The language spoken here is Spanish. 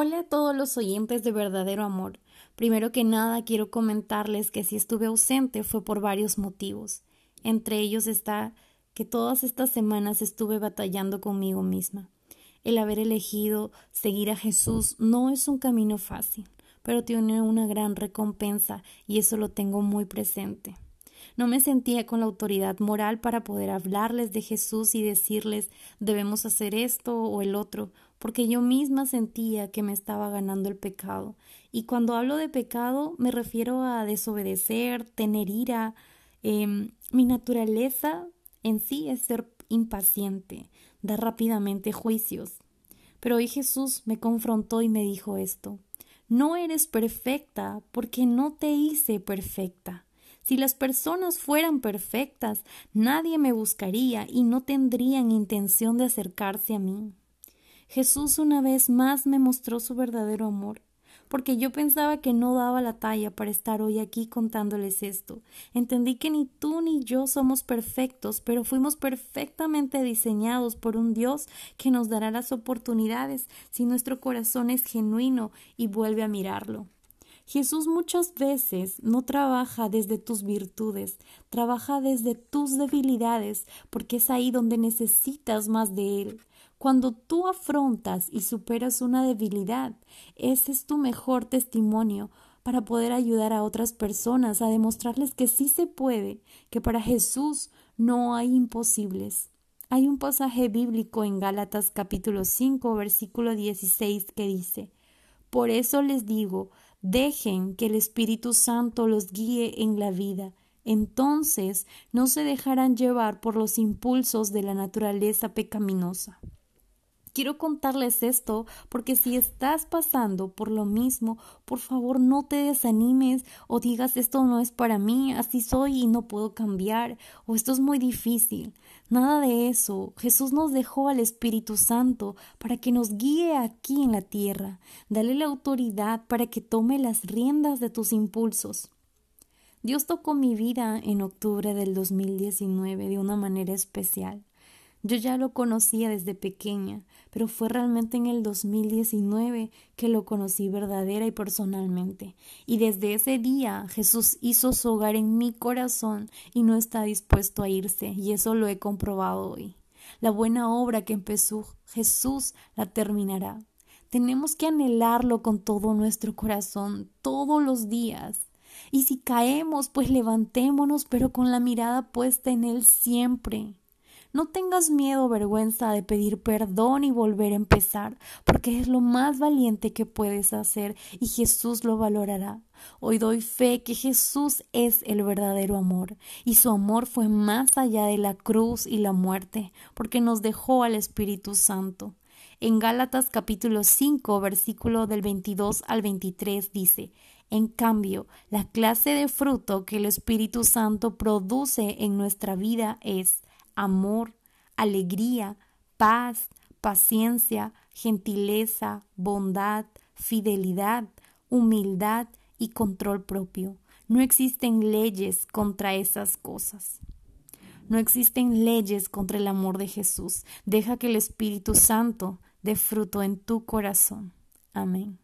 Hola a todos los oyentes de verdadero amor. Primero que nada quiero comentarles que si estuve ausente fue por varios motivos. Entre ellos está que todas estas semanas estuve batallando conmigo misma. El haber elegido seguir a Jesús no es un camino fácil, pero tiene una gran recompensa y eso lo tengo muy presente. No me sentía con la autoridad moral para poder hablarles de Jesús y decirles debemos hacer esto o el otro, porque yo misma sentía que me estaba ganando el pecado. Y cuando hablo de pecado me refiero a desobedecer, tener ira. Em, mi naturaleza en sí es ser impaciente, dar rápidamente juicios. Pero hoy Jesús me confrontó y me dijo esto. No eres perfecta porque no te hice perfecta. Si las personas fueran perfectas, nadie me buscaría y no tendrían intención de acercarse a mí. Jesús una vez más me mostró su verdadero amor, porque yo pensaba que no daba la talla para estar hoy aquí contándoles esto. Entendí que ni tú ni yo somos perfectos, pero fuimos perfectamente diseñados por un Dios que nos dará las oportunidades si nuestro corazón es genuino y vuelve a mirarlo. Jesús muchas veces no trabaja desde tus virtudes, trabaja desde tus debilidades, porque es ahí donde necesitas más de Él. Cuando tú afrontas y superas una debilidad, ese es tu mejor testimonio para poder ayudar a otras personas a demostrarles que sí se puede, que para Jesús no hay imposibles. Hay un pasaje bíblico en Gálatas capítulo 5 versículo 16 que dice Por eso les digo, Dejen que el Espíritu Santo los guíe en la vida. Entonces no se dejarán llevar por los impulsos de la naturaleza pecaminosa. Quiero contarles esto porque si estás pasando por lo mismo, por favor no te desanimes o digas esto no es para mí, así soy y no puedo cambiar o esto es muy difícil. Nada de eso. Jesús nos dejó al Espíritu Santo para que nos guíe aquí en la tierra. Dale la autoridad para que tome las riendas de tus impulsos. Dios tocó mi vida en octubre del 2019 de una manera especial. Yo ya lo conocía desde pequeña, pero fue realmente en el 2019 que lo conocí verdadera y personalmente. Y desde ese día Jesús hizo su hogar en mi corazón y no está dispuesto a irse, y eso lo he comprobado hoy. La buena obra que empezó Jesús la terminará. Tenemos que anhelarlo con todo nuestro corazón, todos los días. Y si caemos, pues levantémonos, pero con la mirada puesta en Él siempre. No tengas miedo o vergüenza de pedir perdón y volver a empezar, porque es lo más valiente que puedes hacer y Jesús lo valorará. Hoy doy fe que Jesús es el verdadero amor, y su amor fue más allá de la cruz y la muerte, porque nos dejó al Espíritu Santo. En Gálatas capítulo 5, versículo del 22 al 23 dice, en cambio, la clase de fruto que el Espíritu Santo produce en nuestra vida es amor, alegría, paz, paciencia, gentileza, bondad, fidelidad, humildad y control propio. No existen leyes contra esas cosas. No existen leyes contra el amor de Jesús. Deja que el Espíritu Santo dé fruto en tu corazón. Amén.